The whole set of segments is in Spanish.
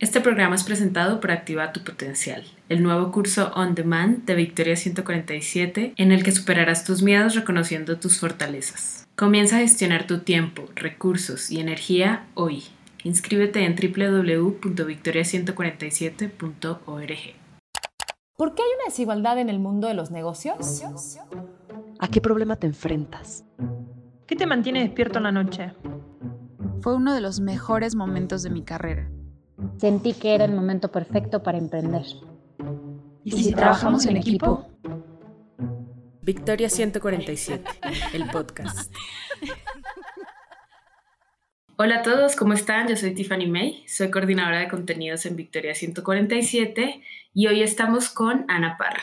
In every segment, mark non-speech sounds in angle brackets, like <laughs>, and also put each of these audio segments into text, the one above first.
Este programa es presentado por Activa tu Potencial, el nuevo curso on demand de Victoria 147 en el que superarás tus miedos reconociendo tus fortalezas. Comienza a gestionar tu tiempo, recursos y energía hoy. Inscríbete en www.victoria147.org. ¿Por qué hay una desigualdad en el mundo de los negocios? ¿A qué problema te enfrentas? ¿Qué te mantiene despierto en la noche? Fue uno de los mejores momentos de mi carrera. Sentí que era el momento perfecto para emprender. ¿Y si, trabajamos en equipo? Victoria 147, el podcast. Hola a todos, ¿cómo están? Yo soy Tiffany May, soy coordinadora de contenidos en Victoria 147 y hoy estamos con Ana Parra.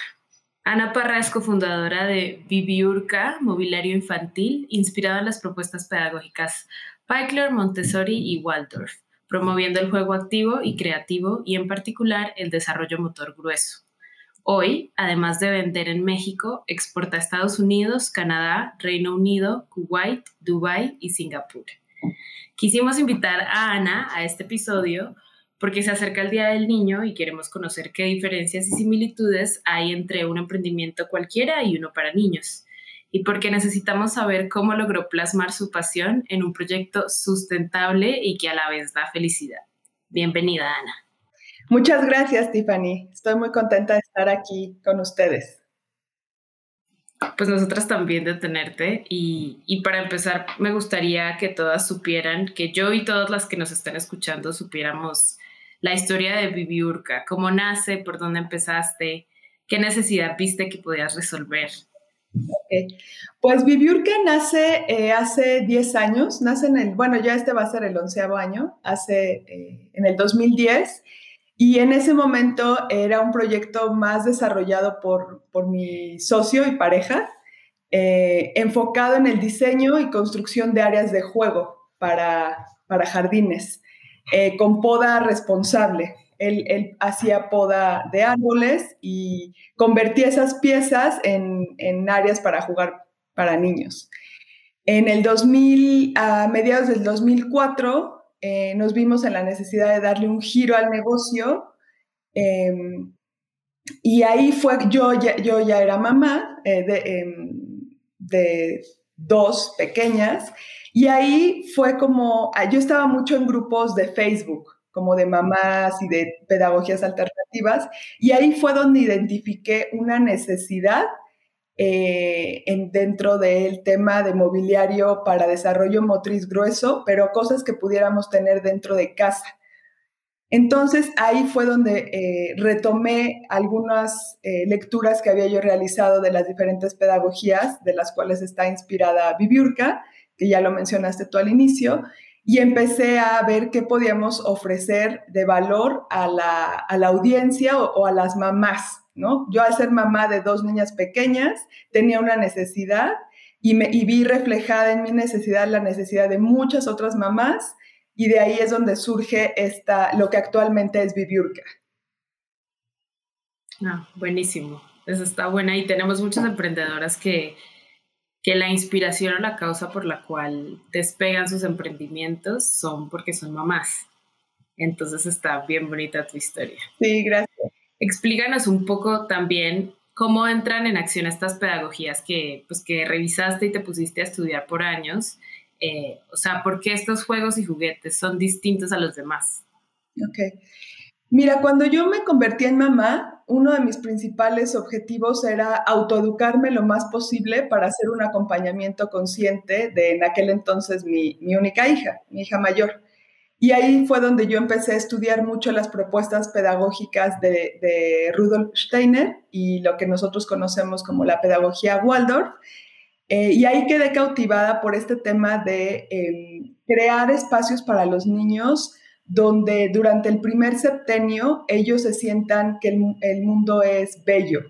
Ana Parra es cofundadora de Viviurca, mobiliario infantil, inspirado en las propuestas pedagógicas Pykler, Montessori y Waldorf promoviendo el juego activo y creativo y en particular el desarrollo motor grueso. Hoy, además de vender en México, exporta a Estados Unidos, Canadá, Reino Unido, Kuwait, Dubái y Singapur. Quisimos invitar a Ana a este episodio porque se acerca el Día del Niño y queremos conocer qué diferencias y similitudes hay entre un emprendimiento cualquiera y uno para niños y porque necesitamos saber cómo logró plasmar su pasión en un proyecto sustentable y que a la vez da felicidad. Bienvenida, Ana. Muchas gracias, Tiffany. Estoy muy contenta de estar aquí con ustedes. Pues nosotras también de tenerte y, y, para empezar me gustaría que todas supieran, que yo y todas las que nos están escuchando supiéramos la historia de Viviurca, cómo nace, por dónde empezaste, qué necesidad viste que podías resolver pues Viviurca nace eh, hace 10 años, nace en el, bueno, ya este va a ser el onceavo año, hace eh, en el 2010, y en ese momento era un proyecto más desarrollado por, por mi socio y pareja, eh, enfocado en el diseño y construcción de áreas de juego para, para jardines, con poda responsable. Él, hacía poda de árboles y convertía esas piezas en, áreas para jugar para niños. En el 2000, a mediados del 2004, eh, nos vimos en la necesidad de darle un giro al negocio. Em, y ahí fue, yo ya, yo ya era mamá eh, de, em, de dos pequeñas, y ahí fue como, yo estaba mucho en grupos de Facebook como de mamás y de pedagogías alternativas. Y ahí fue donde identifiqué una necesidad eh, en, dentro del tema de mobiliario para desarrollo motriz grueso, pero cosas que pudiéramos tener dentro de casa. Entonces ahí fue donde eh, retomé algunas eh, lecturas que había yo realizado de las diferentes pedagogías, de las cuales está inspirada Viviurca, que ya lo mencionaste tú al inicio, y empecé a ver qué podíamos ofrecer de valor a la, audiencia o, a las mamás, ¿no? Yo al ser mamá de dos niñas pequeñas tenía una necesidad y, me, vi reflejada en mi necesidad la necesidad de muchas otras mamás y de ahí es donde surge esta, lo que actualmente es Viviurca. Ah, buenísimo. Eso está buena y tenemos muchas emprendedoras que que la inspiración o la causa por la cual despegan sus emprendimientos son porque son mamás. Entonces está bien bonita tu historia. Sí, gracias. Explícanos un poco también cómo entran en acción estas pedagogías que, pues, que revisaste y te pusiste a estudiar por años. Eh, o sea, ¿por qué estos juegos y juguetes son distintos a los demás? Ok. Mira, cuando yo me convertí en mamá, uno de mis principales objetivos era autoeducarme lo más posible para hacer un acompañamiento consciente de en aquel entonces mi, única hija, mi hija mayor. Y ahí fue donde yo empecé a estudiar mucho las propuestas pedagógicas de, Rudolf Steiner y lo que nosotros conocemos como la pedagogía Waldorf. Eh, y ahí quedé cautivada por este tema de em, crear espacios para los niños donde durante el primer septenio ellos se sientan que el, mundo es bello.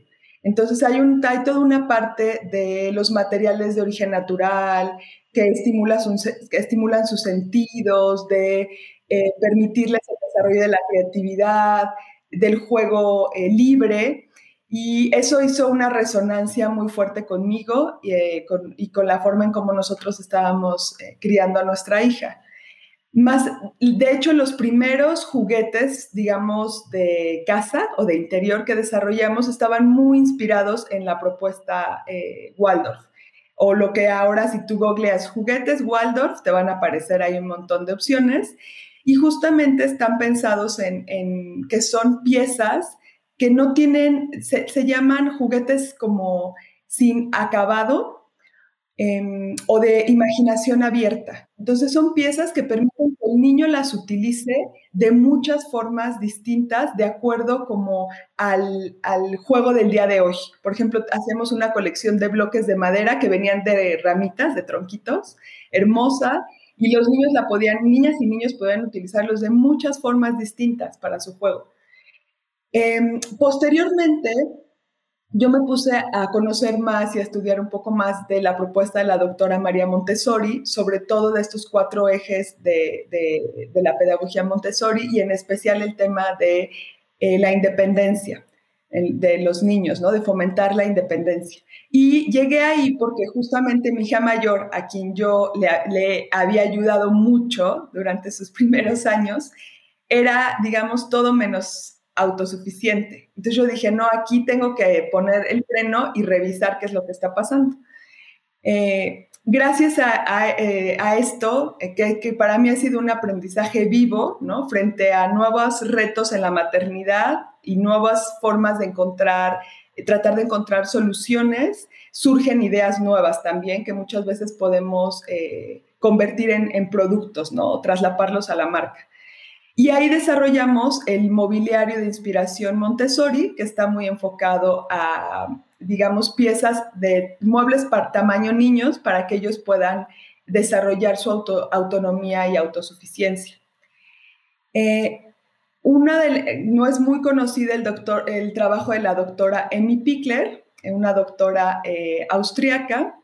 Entonces hay, un, hay toda una parte de los materiales de origen natural que, estimula que estimulan sus sentidos, de eh, permitirles el desarrollo de la creatividad, del juego eh, libre. Y eso hizo una resonancia muy fuerte conmigo y, eh, con, y con, la forma en cómo nosotros estábamos criando a nuestra hija. Más, de hecho, los primeros juguetes, digamos, de casa o de interior que desarrollamos estaban muy inspirados en la propuesta eh, Waldorf. O lo que ahora, si tú googleas juguetes Waldorf, te van a aparecer ahí un montón de opciones. Y justamente están pensados en, en que son piezas que no tienen, se, se llaman juguetes como sin acabado, Em, o de imaginación abierta. Entonces son piezas que permiten que el niño las utilice de muchas formas distintas de acuerdo como al, al, juego del día de hoy. Por ejemplo, hacemos una colección de bloques de madera que venían de ramitas, de tronquitos, hermosa, y los niños la podían, niñas y niños podían utilizarlos de muchas formas distintas para su juego. Eh, posteriormente, yo me puse a conocer más y a estudiar un poco más de la propuesta de la doctora María Montessori, sobre todo de estos cuatro ejes de, la pedagogía Montessori y en especial el tema de eh, la independencia de los niños, ¿no? de fomentar la independencia. Y llegué ahí porque justamente mi hija mayor, a quien yo le, le había ayudado mucho durante sus <laughs> primeros años, era, digamos, todo menos autosuficiente. Entonces yo dije, no, aquí tengo que poner el freno y revisar qué es lo que está pasando. Eh, gracias a, eh, esto, eh, que, para mí ha sido un aprendizaje vivo, ¿no? Frente a nuevos retos en la maternidad y nuevas formas de encontrar, tratar de encontrar soluciones, surgen ideas nuevas también que muchas veces podemos convertir en, en, productos, ¿no? O traslaparlos a la marca. Y ahí desarrollamos el mobiliario de inspiración Montessori, que está muy enfocado a, digamos, piezas de muebles para tamaño niños para que ellos puedan desarrollar su autonomía y autosuficiencia. Eh, una no es muy conocida el, el trabajo de la doctora Emmy Pickler, una doctora eh, austriaca,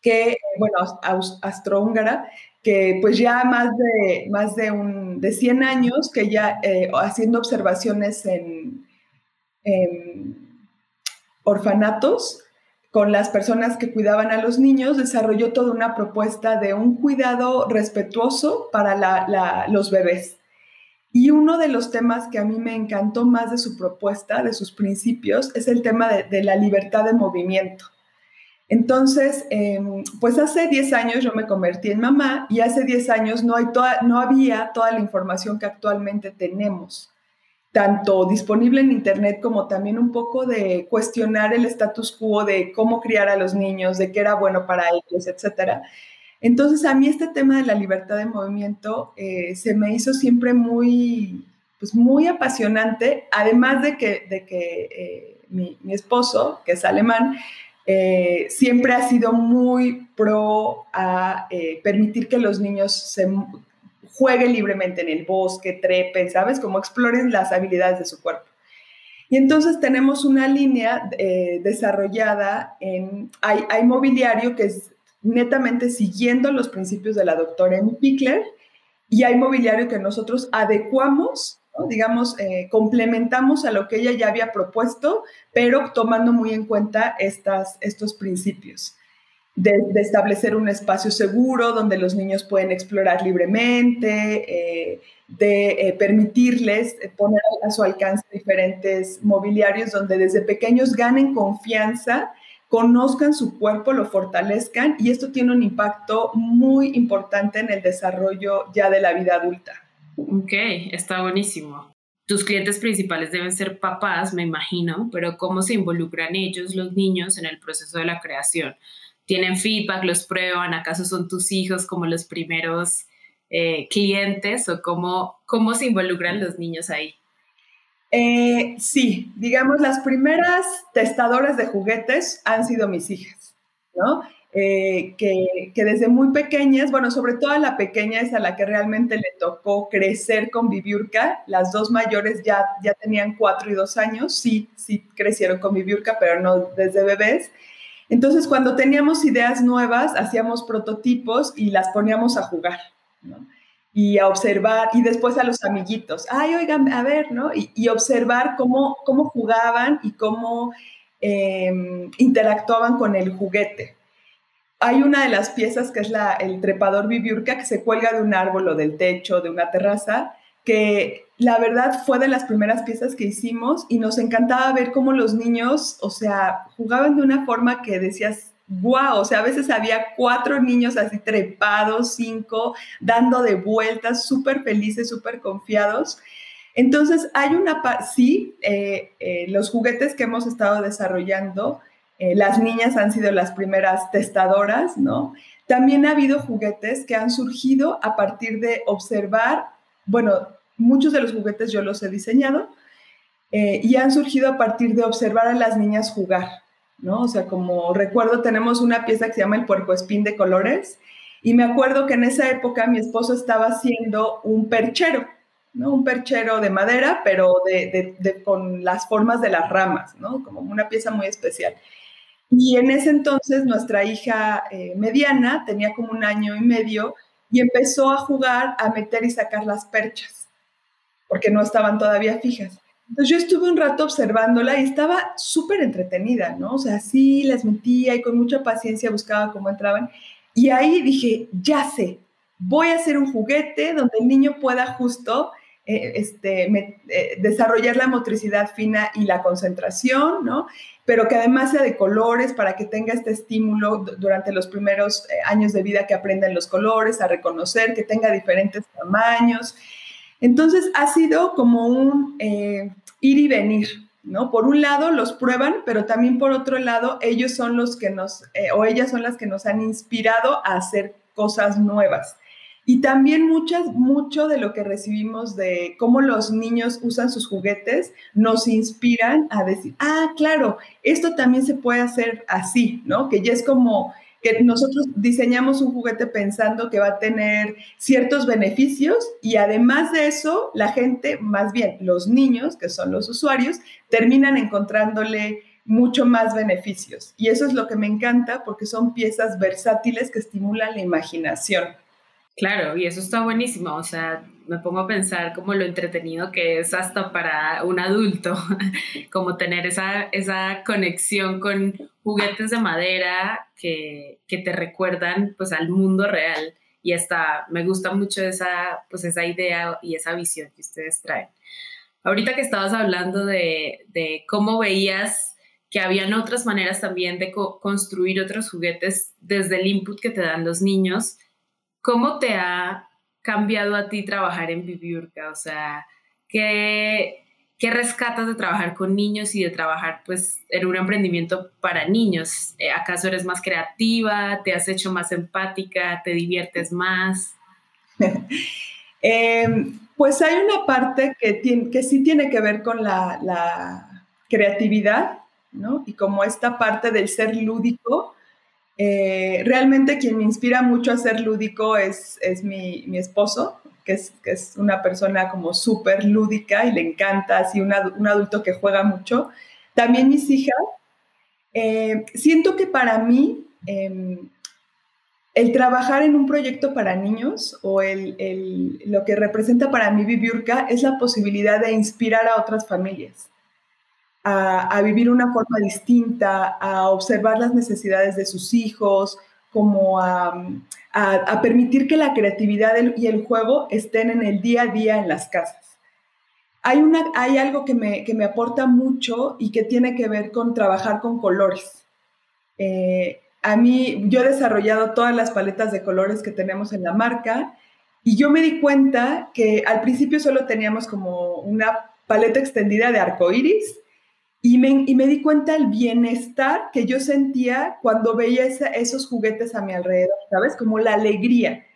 que, bueno, astrohúngara, que pues ya más de, más de, un, de 100 años, que ya eh, haciendo observaciones en, orfanatos con las personas que cuidaban a los niños, desarrolló toda una propuesta de un cuidado respetuoso para los bebés. Y uno de los temas que a mí me encantó más de su propuesta, de sus principios, es el tema de la libertad de movimiento. Entonces, em, pues hace 10 años yo me convertí en mamá y hace 10 años no, hay toda, no había toda la información que actualmente tenemos, tanto disponible en Internet como también un poco de cuestionar el status quo de cómo criar a los niños, de qué era bueno para ellos, etc. Entonces, a mí este tema de la libertad de movimiento eh, se me hizo siempre muy, pues muy apasionante, además de que, de que eh, mi, mi esposo, que es alemán, eh, siempre ha sido muy pro a eh, permitir que los niños se jueguen libremente en el bosque, trepen, ¿sabes? Como exploren las habilidades de su cuerpo. Y entonces tenemos una línea eh, desarrollada en, hay, hay, mobiliario que es netamente siguiendo los principios de la doctora Amy Pickler y hay mobiliario que nosotros adecuamos digamos, eh, complementamos a lo que ella ya había propuesto, pero tomando muy en cuenta estas, estos principios. De, establecer un espacio seguro donde los niños pueden explorar libremente, eh, de eh, permitirles poner a su alcance diferentes mobiliarios donde desde pequeños ganen confianza, conozcan su cuerpo, lo fortalezcan y esto tiene un impacto muy importante en el desarrollo ya de la vida adulta. Ok, está buenísimo. Tus clientes principales deben ser papás, me imagino, pero ¿cómo se involucran ellos, los niños, en el proceso de la creación? ¿Tienen feedback, los prueban? ¿Acaso son tus hijos como los primeros eh, clientes o cómo, cómo se involucran los niños ahí? Eh, sí, digamos, las primeras testadoras de juguetes han sido mis hijas, ¿no? Eh, que, desde muy pequeñas, bueno, sobre todo a la pequeña es a la que realmente le tocó crecer con Viviurca. Las dos mayores ya, ya tenían cuatro y dos años, sí, sí crecieron con Viviurca, pero no desde bebés. Entonces, cuando teníamos ideas nuevas, hacíamos prototipos y las poníamos a jugar, ¿no? Y a observar, y después a los amiguitos, ay, oigan, a ver, ¿no? Y, observar cómo, cómo jugaban y cómo em, interactuaban con el juguete. Hay una de las piezas que es la, el trepador bibiurca que se cuelga de un árbol o del techo, de una terraza, que la verdad fue de las primeras piezas que hicimos y nos encantaba ver cómo los niños, o sea, jugaban de una forma que decías, wow, o sea, a veces había cuatro niños así trepados, cinco, dando de vueltas, súper felices, súper confiados. Entonces, hay una, sí, eh, eh, los juguetes que hemos estado desarrollando, eh, las niñas han sido las primeras testadoras, ¿no? También ha habido juguetes que han surgido a partir de observar, bueno, muchos de los juguetes yo los he diseñado y han surgido a partir de observar a las niñas jugar, ¿no? O sea, como recuerdo, tenemos una pieza que se llama el puercoespín de colores y me acuerdo que en esa época mi esposo estaba haciendo un perchero, ¿no? Un perchero de madera, pero de, con las formas de las ramas, ¿no? Como una pieza muy especial. Y en ese entonces nuestra hija eh, mediana tenía como un año y medio y empezó a jugar a meter y sacar las perchas, porque no estaban todavía fijas. Entonces yo estuve un rato observándola y estaba súper entretenida, ¿no? O sea, sí las metía y con mucha paciencia buscaba cómo entraban. Y ahí dije, ya sé, voy a hacer un juguete donde el niño pueda justo eh, este, eh, desarrollar la motricidad fina y la concentración, ¿no? Pero que además sea de colores para que tenga este estímulo durante los primeros eh, años de vida que aprendan los colores, a reconocer, que tenga diferentes tamaños. Entonces ha sido como un ir y venir, ¿no? Por un lado los prueban, pero también por otro lado ellos son los que nos, o ellas son las que nos han inspirado a hacer cosas nuevas. Y también muchas, mucho de lo que recibimos de cómo los niños usan sus juguetes nos inspiran a decir, ah, claro, esto también se puede hacer así, ¿no? Que ya es como que nosotros diseñamos un juguete pensando que va a tener ciertos beneficios y además de eso, la gente, más bien los niños, que son los usuarios, terminan encontrándole mucho más beneficios. Y eso es lo que me encanta porque son piezas versátiles que estimulan la imaginación. Claro, y eso está buenísimo. O sea, me pongo a pensar como lo entretenido que es hasta para un adulto, <laughs> como tener esa, esa conexión con juguetes de madera que, que, te recuerdan pues al mundo real. Y hasta me gusta mucho esa, pues, esa idea y esa visión que ustedes traen. Ahorita que estabas hablando de, de cómo veías que habían otras maneras también de construir otros juguetes desde el input que te dan los niños, ¿Cómo te ha cambiado a ti trabajar en Bibiurca? O sea, ¿qué, ¿qué rescatas de trabajar con niños y de trabajar pues en un emprendimiento para niños? Eh, ¿Acaso eres más creativa? ¿Te has hecho más empática? ¿Te diviertes más? <laughs> Em, pues hay una parte que, que sí tiene que ver con la, la creatividad, ¿no? Y como esta parte del ser lúdico, eh, realmente quien me inspira mucho a ser lúdico es, es mi, mi esposo, que es, que es, una persona como súper lúdica y le encanta, así un adulto que juega mucho. También mis hijas. Eh, siento que para mí em, el trabajar en un proyecto para niños o el, el, lo que representa para mí Viviurca es la posibilidad de inspirar a otras familias a, vivir una forma distinta, a observar las necesidades de sus hijos, como a, permitir que la creatividad y el juego estén en el día a día en las casas. Hay, una, hay algo que me, que me aporta mucho y que tiene que ver con trabajar con colores. Eh, a mí, yo he desarrollado todas las paletas de colores que tenemos en la marca y yo me di cuenta que al principio solo teníamos como una paleta extendida de arcoíris y me, y me, di cuenta el bienestar que yo sentía cuando veía esos juguetes a mi alrededor, ¿sabes? Como la alegría.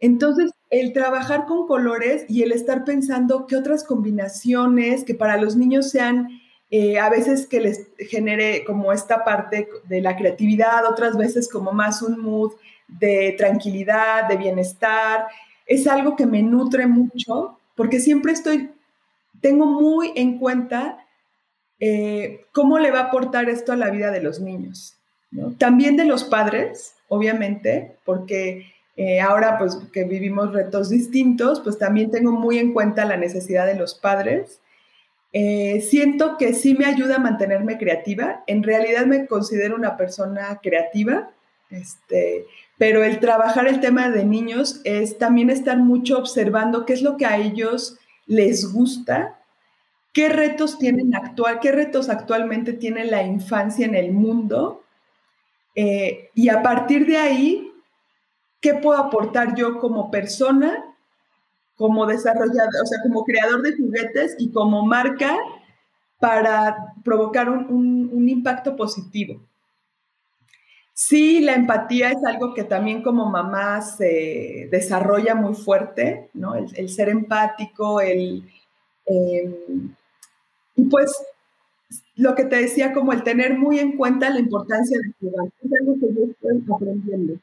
Entonces, el trabajar con colores y el estar pensando qué otras combinaciones que para los niños sean eh, a veces que les genere como esta parte de la creatividad, otras veces como más un mood de tranquilidad, de bienestar, es algo que me nutre mucho porque siempre estoy, tengo muy en cuenta eh, ¿cómo le va a aportar esto a la vida de los niños? También de los padres, obviamente, porque eh, ahora pues que vivimos retos distintos, pues también tengo muy en cuenta la necesidad de los padres. Eh, siento que sí me ayuda a mantenerme creativa. En realidad me considero una persona creativa. Este, pero el trabajar el tema de niños es también estar mucho observando qué es lo que a ellos les gusta, qué retos tienen actual, qué retos actualmente tiene la infancia en el mundo eh, y a partir de ahí, ¿qué puedo aportar yo como persona, como desarrollador, o sea, como creador de juguetes y como marca para provocar un impacto positivo? Sí, la empatía es algo que también como mamá se desarrolla muy fuerte, ¿no? El, ser empático, el... Em, y pues lo que te decía, como el tener muy en cuenta la importancia de cuidar, es algo que yo estoy aprendiendo.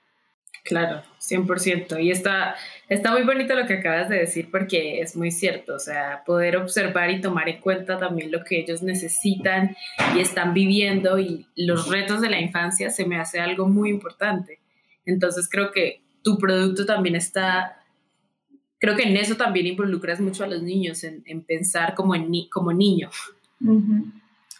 Claro, 100%. Y está, está muy bonito lo que acabas de decir porque es muy cierto, o sea, poder observar y tomar en cuenta también lo que ellos necesitan y están viviendo y los retos de la infancia se me hace algo muy importante. Entonces creo que tu producto también está, creo que en eso también involucras mucho a los niños, en, pensar como, en, como niño.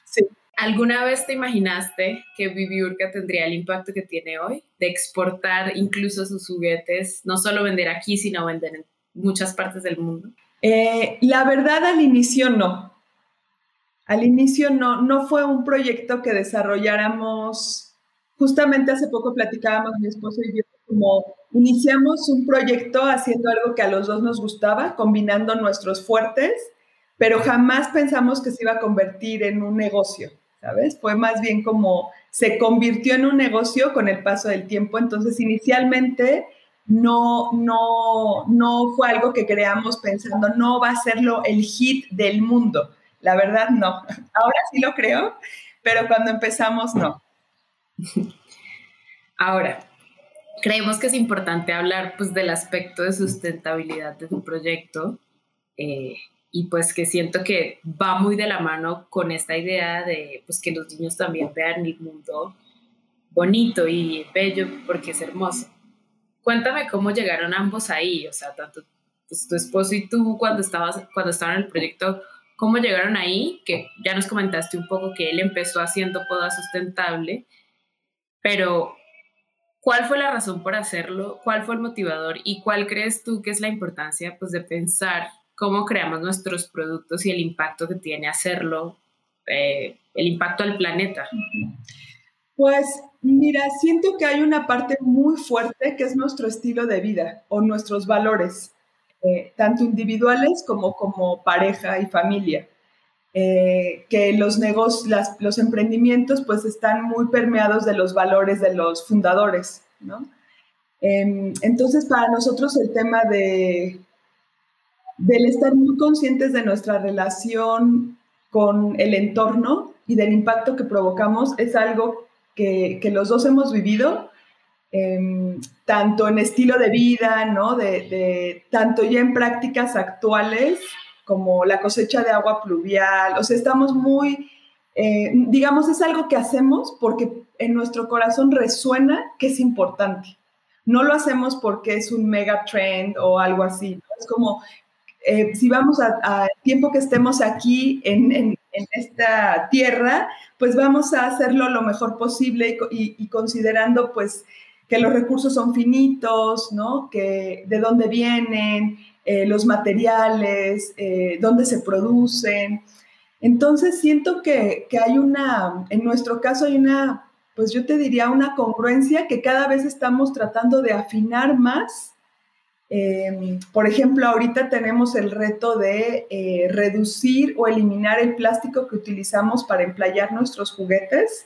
Sí. ¿Alguna vez te imaginaste que Viviurca tendría el impacto que tiene hoy? De exportar incluso sus juguetes, no solo vender aquí, sino vender en muchas partes del mundo. Eh, la verdad, al inicio no. Al inicio no, no fue un proyecto que desarrolláramos. Justamente hace poco platicábamos mi esposo y yo como iniciamos un proyecto haciendo algo que a los dos nos gustaba, combinando nuestros fuertes, pero jamás pensamos que se iba a convertir en un negocio. ¿sabes? Fue más bien como se convirtió en un negocio con el paso del tiempo, entonces inicialmente no, no, no fue algo que creamos pensando, no va a ser el hit del mundo. La verdad, no. <laughs> Ahora sí lo creo, pero cuando empezamos, no. Ahora, creemos que es importante hablar pues, del aspecto de sustentabilidad de tu proyecto. Eh, y pues que siento que va muy de la mano con esta idea de pues que los niños también vean el mundo bonito y bello porque es hermoso. Cuéntame cómo llegaron ambos ahí, o sea, tanto pues, tu esposo y tú cuando estabas cuando estaban en el proyecto, cómo llegaron ahí, que ya nos comentaste un poco que él empezó haciendo poda sustentable, pero ¿cuál fue la razón por hacerlo? ¿Cuál fue el motivador y cuál crees tú que es la importancia pues de pensar cómo creamos nuestros productos y el impacto que tiene hacerlo, eh, el impacto al planeta. Pues mira, siento que hay una parte muy fuerte que es nuestro estilo de vida o nuestros valores, eh, tanto individuales como como pareja y familia. Eh, que los negocios, los emprendimientos pues están muy permeados de los valores de los fundadores, ¿no? Em, entonces para nosotros el tema de del estar muy conscientes de nuestra relación con el entorno y del impacto que provocamos es algo que, los dos hemos vivido, em, tanto en estilo de vida, ¿no? De, tanto ya en prácticas actuales como la cosecha de agua pluvial, o sea, estamos muy, eh, digamos, es algo que hacemos porque en nuestro corazón resuena que es importante. No lo hacemos porque es un mega trend o algo así. Es como eh, si vamos a, tiempo que estemos aquí en, esta tierra, pues vamos a hacerlo lo mejor posible y, considerando pues que los recursos son finitos, ¿no? Que de dónde vienen, eh, los materiales, eh, dónde se producen. Entonces siento que, que hay una, en nuestro caso hay una, pues yo te diría una congruencia que cada vez estamos tratando de afinar más Em, por ejemplo, ahorita tenemos el reto de eh, reducir o eliminar el plástico que utilizamos para emplayar nuestros juguetes,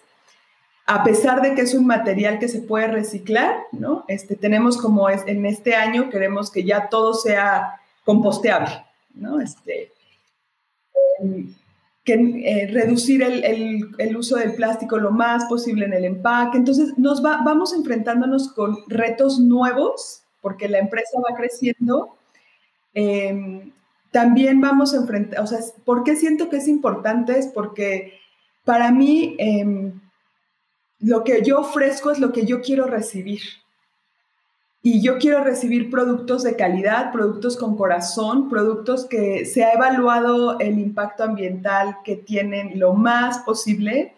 a pesar de que es un material que se puede reciclar, ¿no? Este, tenemos como es, en este año queremos que ya todo sea composteable, ¿no? Este, em, que, eh, reducir el, el, uso del plástico lo más posible en el empaque. Entonces, nos vamos enfrentándonos con retos nuevos porque la empresa va creciendo, em, también vamos a enfrentar, o sea, ¿por qué siento que es importante? Es porque para mí em, lo que yo ofrezco es lo que yo quiero recibir. Y yo quiero recibir productos de calidad, productos con corazón, productos que se ha evaluado el impacto ambiental que tienen lo más posible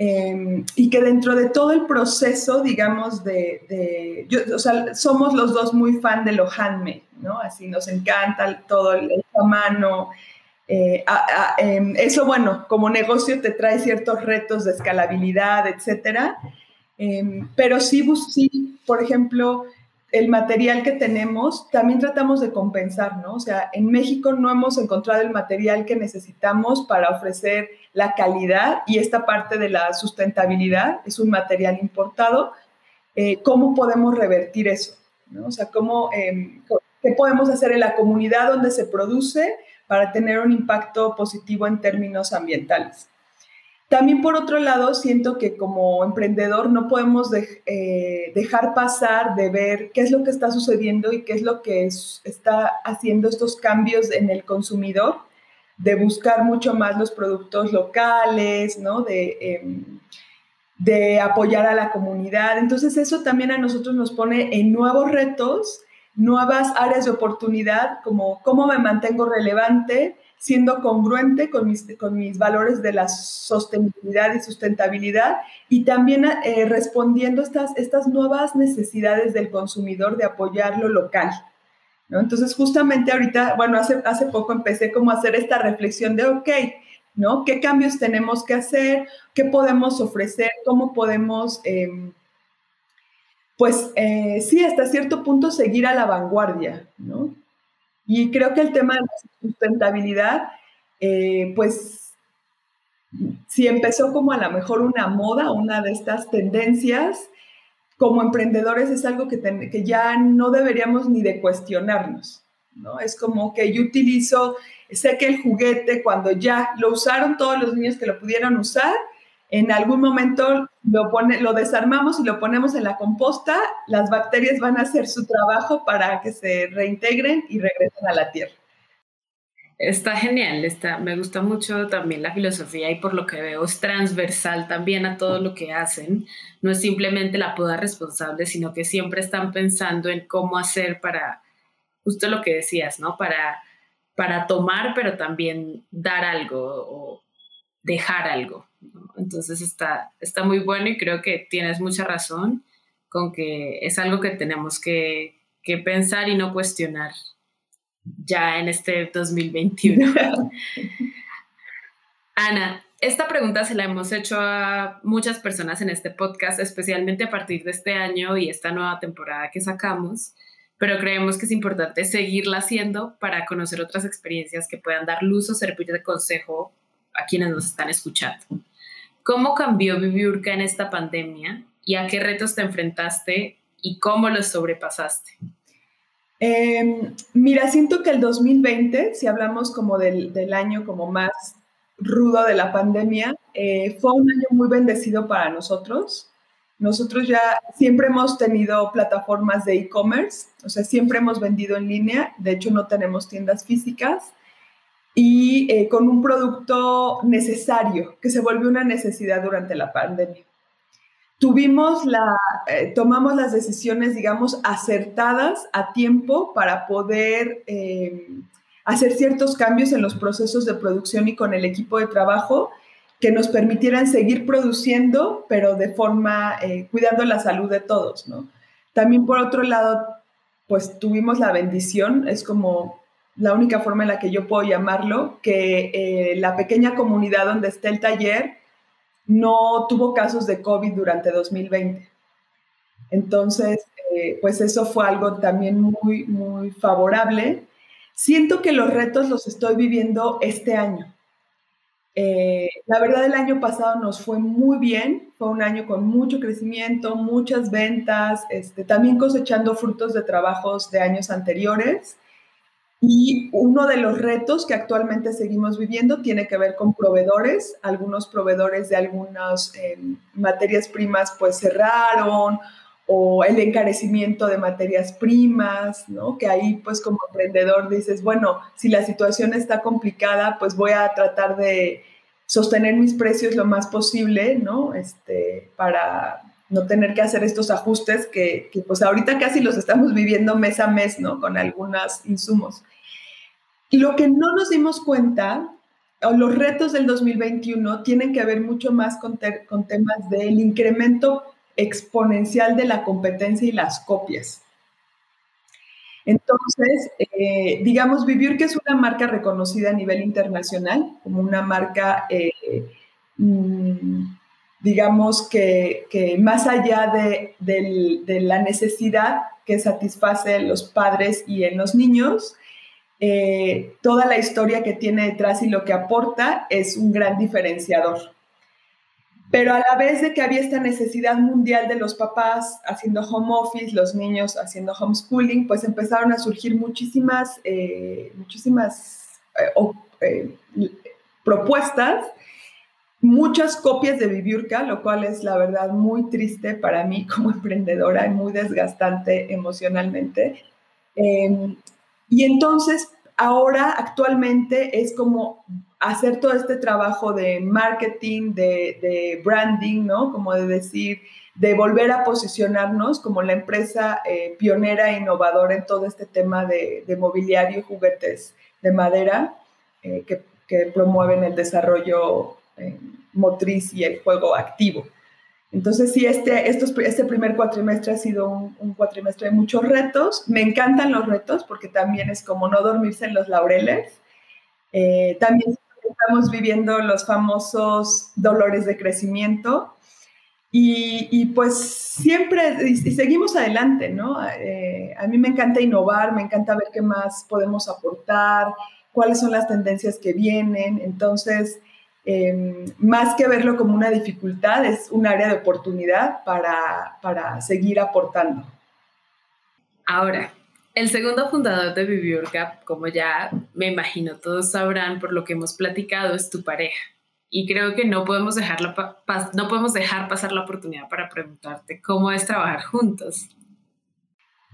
Em, y que dentro de todo el proceso, digamos, de, o sea, somos los dos muy fan de lo handmade, ¿no? Así nos encanta todo el, a mano. Eh, em, eso, bueno, como negocio te trae ciertos retos de escalabilidad, etcétera. Em, pero sí, sí, por ejemplo, el material que tenemos, también tratamos de compensar, ¿no? O sea, en México no hemos encontrado el material que necesitamos para ofrecer la calidad y esta parte de la sustentabilidad es un material importado. Eh, ¿Cómo podemos revertir eso? ¿no? O sea, ¿cómo, em, ¿qué podemos hacer en la comunidad donde se produce para tener un impacto positivo en términos ambientales? También por otro lado, siento que como emprendedor no podemos eh, dejar pasar de ver qué es lo que está sucediendo y qué es lo que está haciendo estos cambios en el consumidor, de buscar mucho más los productos locales, ¿no? De, em, de apoyar a la comunidad. Entonces eso también a nosotros nos pone en nuevos retos, nuevas áreas de oportunidad, como cómo me mantengo relevante, siendo congruente con mis, con mis valores de la sostenibilidad y sustentabilidad y también eh, respondiendo estas, estas nuevas necesidades del consumidor de apoyar lo local. ¿no? Entonces, justamente ahorita, bueno, hace, hace poco empecé como a hacer esta reflexión de, ok, ¿no? ¿Qué cambios tenemos que hacer? ¿Qué podemos ofrecer? ¿Cómo podemos, em, pues, eh, sí, hasta cierto punto seguir a la vanguardia, ¿no? Y creo que el tema de la sustentabilidad, eh, pues, si empezó como a lo mejor una moda, una de estas tendencias, como emprendedores es algo que, que ya no deberíamos ni de cuestionarnos, ¿no? Es como que yo utilizo, sé que el juguete cuando ya lo usaron todos los niños que lo pudieron usar, en algún momento lo, desarmamos y lo ponemos en la composta, las bacterias van a hacer su trabajo para que se reintegren y regresen a la tierra. Está genial, está, me gusta mucho también la filosofía y por lo que veo es transversal también a todo lo que hacen. No es simplemente la poda responsable, sino que siempre están pensando en cómo hacer para, justo lo que decías, ¿no? Para, para tomar, pero también dar algo dejar algo. Entonces está, está muy bueno y creo que tienes mucha razón con que es algo que tenemos que, pensar y no cuestionar ya en este 2021. <laughs> Ana, esta pregunta se la hemos hecho a muchas personas en este podcast, especialmente a partir de este año y esta nueva temporada que sacamos, pero creemos que es importante seguirla haciendo para conocer otras experiencias que puedan dar luz o servir de consejo a quienes nos están escuchando. ¿Cómo cambió Viviurca en esta pandemia y a qué retos te enfrentaste y cómo los sobrepasaste? Em, mira, siento que el 2020, si hablamos como del, año como más rudo de la pandemia, eh, fue un año muy bendecido para nosotros. Nosotros ya siempre hemos tenido plataformas de e-commerce, o sea, siempre hemos vendido en línea, de hecho no tenemos tiendas físicas y eh, con un producto necesario, que se volvió una necesidad durante la pandemia. Tuvimos la, eh, tomamos las decisiones, digamos, acertadas a tiempo para poder eh, hacer ciertos cambios en los procesos de producción y con el equipo de trabajo que nos permitieran seguir produciendo, pero de forma, cuidando la salud de todos, ¿no? También por otro lado, pues tuvimos la bendición, es como la única forma en la que yo puedo llamarlo, que eh, la pequeña comunidad donde está el taller no tuvo casos de COVID durante 2020. Entonces, eh, pues eso fue algo también muy, muy favorable. Siento que los retos los estoy viviendo este año. Eh, la verdad, el año pasado nos fue muy bien, fue un año con mucho crecimiento, muchas ventas, este, también cosechando frutos de trabajos de años anteriores. Y uno de los retos que actualmente seguimos viviendo tiene que ver con proveedores. Algunos proveedores de algunas em, materias primas pues cerraron o el encarecimiento de materias primas, ¿no? Que ahí pues como emprendedor dices, bueno, si la situación está complicada, pues voy a tratar de sostener mis precios lo más posible, ¿no? Este, para no tener que hacer estos ajustes que, pues ahorita casi los estamos viviendo mes a mes, ¿no? Con algunos insumos. Lo que no nos dimos cuenta los retos del 2021 tienen que ver mucho más con, con temas del incremento exponencial de la competencia y las copias. Entonces, eh, digamos, Vivir, que es una marca reconocida a nivel internacional, como una marca, eh, mm, digamos, que, más allá de, de, la necesidad que satisface los padres y en los niños, eh, toda la historia que tiene detrás y lo que aporta es un gran diferenciador. Pero a la vez de que había esta necesidad mundial de los papás haciendo home office, los niños haciendo homeschooling, pues empezaron a surgir muchísimas, eh, muchísimas eh, propuestas, muchas copias de Viviurca, lo cual es la verdad muy triste para mí <laughs> como emprendedora y muy desgastante emocionalmente. Em, y entonces, ahora, actualmente, es como hacer todo este trabajo de marketing, de, branding, ¿no? Como de decir, de volver a posicionarnos como la empresa eh, pionera e innovadora en todo este tema de, mobiliario y juguetes de madera eh, que, promueven el desarrollo eh, motriz y el juego activo. Entonces, sí, este, este primer cuatrimestre ha sido un, cuatrimestre de muchos retos. Me encantan los retos porque también es como no dormirse en los laureles. Eh, también estamos viviendo los famosos dolores de crecimiento. Y, pues siempre, y, seguimos adelante, ¿no? Eh, a mí me encanta innovar, me encanta ver qué más podemos aportar, cuáles son las tendencias que vienen. Entonces, Em, más que verlo como una dificultad, es un área de oportunidad para, seguir aportando. Ahora, el segundo fundador de Viviurca, como ya me imagino todos sabrán por lo que hemos platicado, es tu pareja. Y creo que no podemos, dejarlo no podemos dejar pasar la oportunidad para preguntarte cómo es trabajar juntos.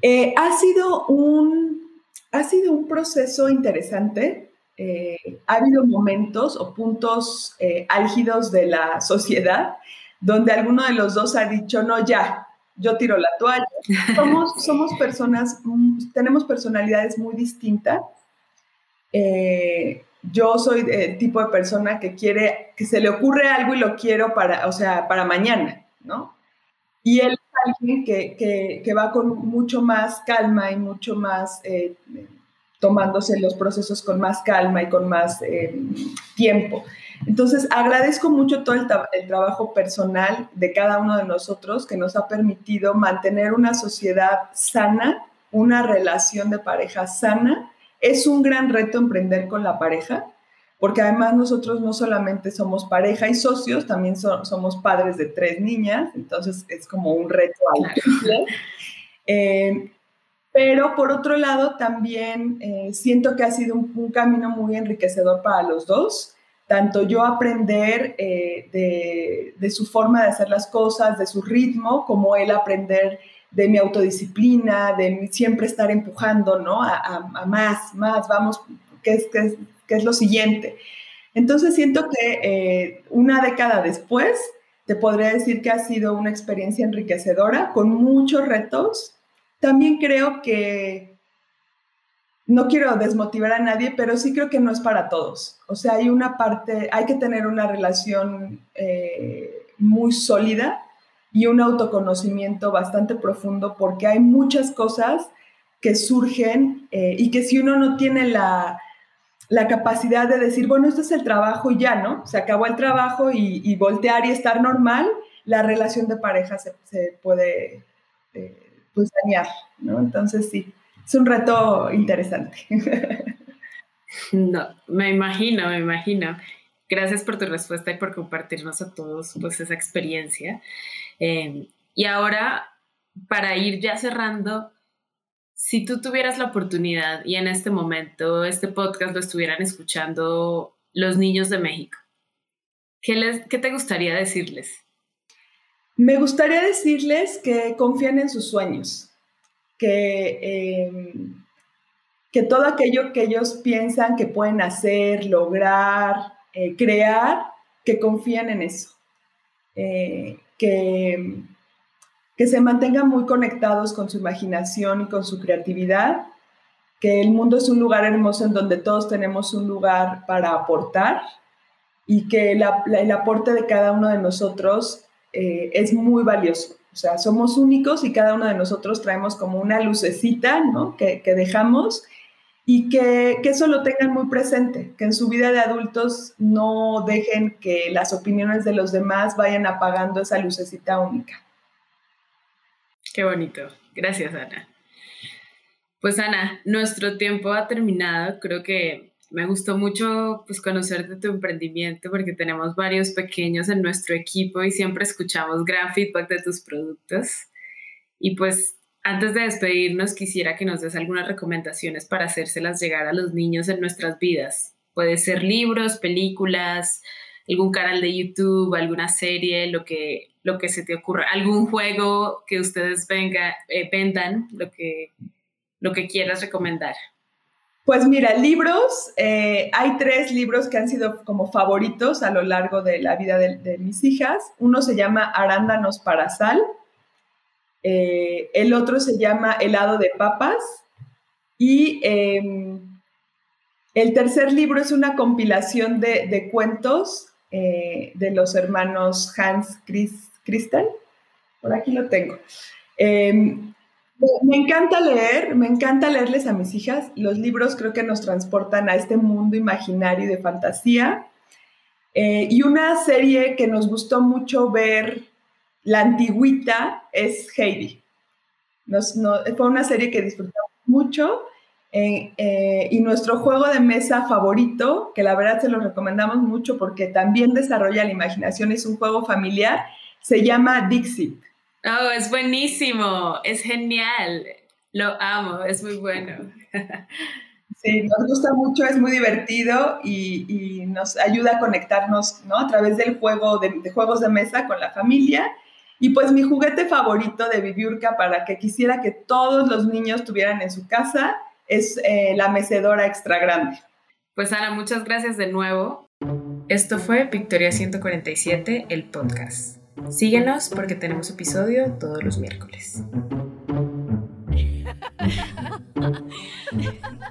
Eh, ha, sido un, ha sido un proceso interesante. Eh, ha habido momentos o puntos eh, álgidos de la <laughs> sociedad donde alguno de los dos ha dicho, no, ya, yo tiro la toalla. <laughs> Somos, somos personas, tenemos personalidades muy distintas. Eh, yo soy el tipo de persona que quiere, que se le ocurre algo y lo quiero para, o sea, para mañana, ¿no? Y él es alguien que, que, va con mucho más calma y mucho más tomándose los procesos con más calma y con más eh, tiempo. Entonces, agradezco mucho todo el, trabajo personal de cada uno de nosotros que nos ha permitido mantener una sociedad sana, una relación de pareja sana. Es un gran reto emprender con la pareja, porque además nosotros no solamente somos pareja y socios, también somos padres de tres niñas, entonces es como un reto claro. Eh, pero por otro lado, también eh, siento que ha sido un, camino muy enriquecedor para los dos. Tanto yo aprender eh, de, su forma de hacer las cosas, de su ritmo, como él aprender de mi autodisciplina, de siempre estar empujando, ¿no? A, más, más, vamos, ¿qué es, lo siguiente? Entonces siento que eh, una década después, te podría decir que ha sido una experiencia enriquecedora, con muchos retos, también creo que, no quiero desmotivar a nadie, pero sí creo que no es para todos. O sea, hay una parte, hay que tener una relación eh, muy sólida y un autoconocimiento bastante profundo porque hay muchas cosas que surgen eh, y que si uno no tiene la, capacidad de decir, bueno, esto es el trabajo y ya, ¿no? Se acabó el trabajo y, voltear y estar normal, la relación de pareja se, puede eh, pues dañar, ¿no? Entonces sí, es un reto interesante. <laughs> No, me imagino, me imagino. Gracias por tu respuesta y por compartirnos a todos pues esa experiencia. Eh, y ahora, para ir ya cerrando, si tú tuvieras la oportunidad y en este momento este podcast lo estuvieran escuchando los niños de México, ¿qué, les, qué te gustaría decirles? Me gustaría decirles que confíen en sus sueños, que, em, que todo aquello que ellos piensan que pueden hacer, lograr, eh, crear, que confíen en eso, eh, que, que se mantengan muy conectados con su imaginación y con su creatividad, que el mundo es un lugar hermoso en donde todos tenemos un lugar para aportar y que el aporte de cada uno de nosotros eh, es muy valioso. O sea, somos únicos y cada uno de nosotros traemos como una lucecita, ¿no? Que, que dejamos y que, que, eso lo tengan muy presente, que en su vida de adultos no dejen que las opiniones de los demás vayan apagando esa lucecita única. Qué bonito. Gracias, Ana. Pues Ana, nuestro tiempo ha terminado. Creo que me gustó mucho pues, conocer de tu emprendimiento porque tenemos varios pequeños en nuestro equipo y siempre escuchamos gran feedback de tus productos. Y pues antes de despedirnos, quisiera que nos des algunas recomendaciones para hacérselas llegar a los niños en nuestras vidas. Puede ser libros, películas, algún canal de YouTube, alguna serie, lo que, lo que se te ocurra, algún juego que ustedes venga, eh, vendan, lo que, lo que quieras recomendar. Pues mira, libros, eh, hay tres libros que han sido como favoritos a lo largo de la vida de, mis hijas. Uno se llama Arándanos para sal, eh, el otro se llama Helado de papas y em, el tercer libro es una compilación de, cuentos eh, de los hermanos Hans Christian. Por aquí lo tengo. Em, me encanta leer, me encanta leerles a mis hijas. Los libros creo que nos transportan a este mundo imaginario de fantasía. Eh, y una serie que nos gustó mucho ver, la antigüita, es Heidi. fue una serie que disfrutamos mucho. Eh, eh, y nuestro juego de mesa favorito, que la verdad se lo recomendamos mucho porque también desarrolla la imaginación, es un juego familiar, se llama Dixit. Oh, es buenísimo, es genial. Lo amo, es muy bueno. Sí, nos gusta mucho, es muy divertido y, nos ayuda a conectarnos ¿no? a través del juego, de, juegos de mesa con la familia. Y pues mi juguete favorito de Viviurca para que quisiera que todos los niños tuvieran en su casa es eh, la mecedora extra grande. Pues Ana, muchas gracias de nuevo. Esto fue Victoria 147, el podcast. Síguenos porque tenemos episodio todos los miércoles. <laughs>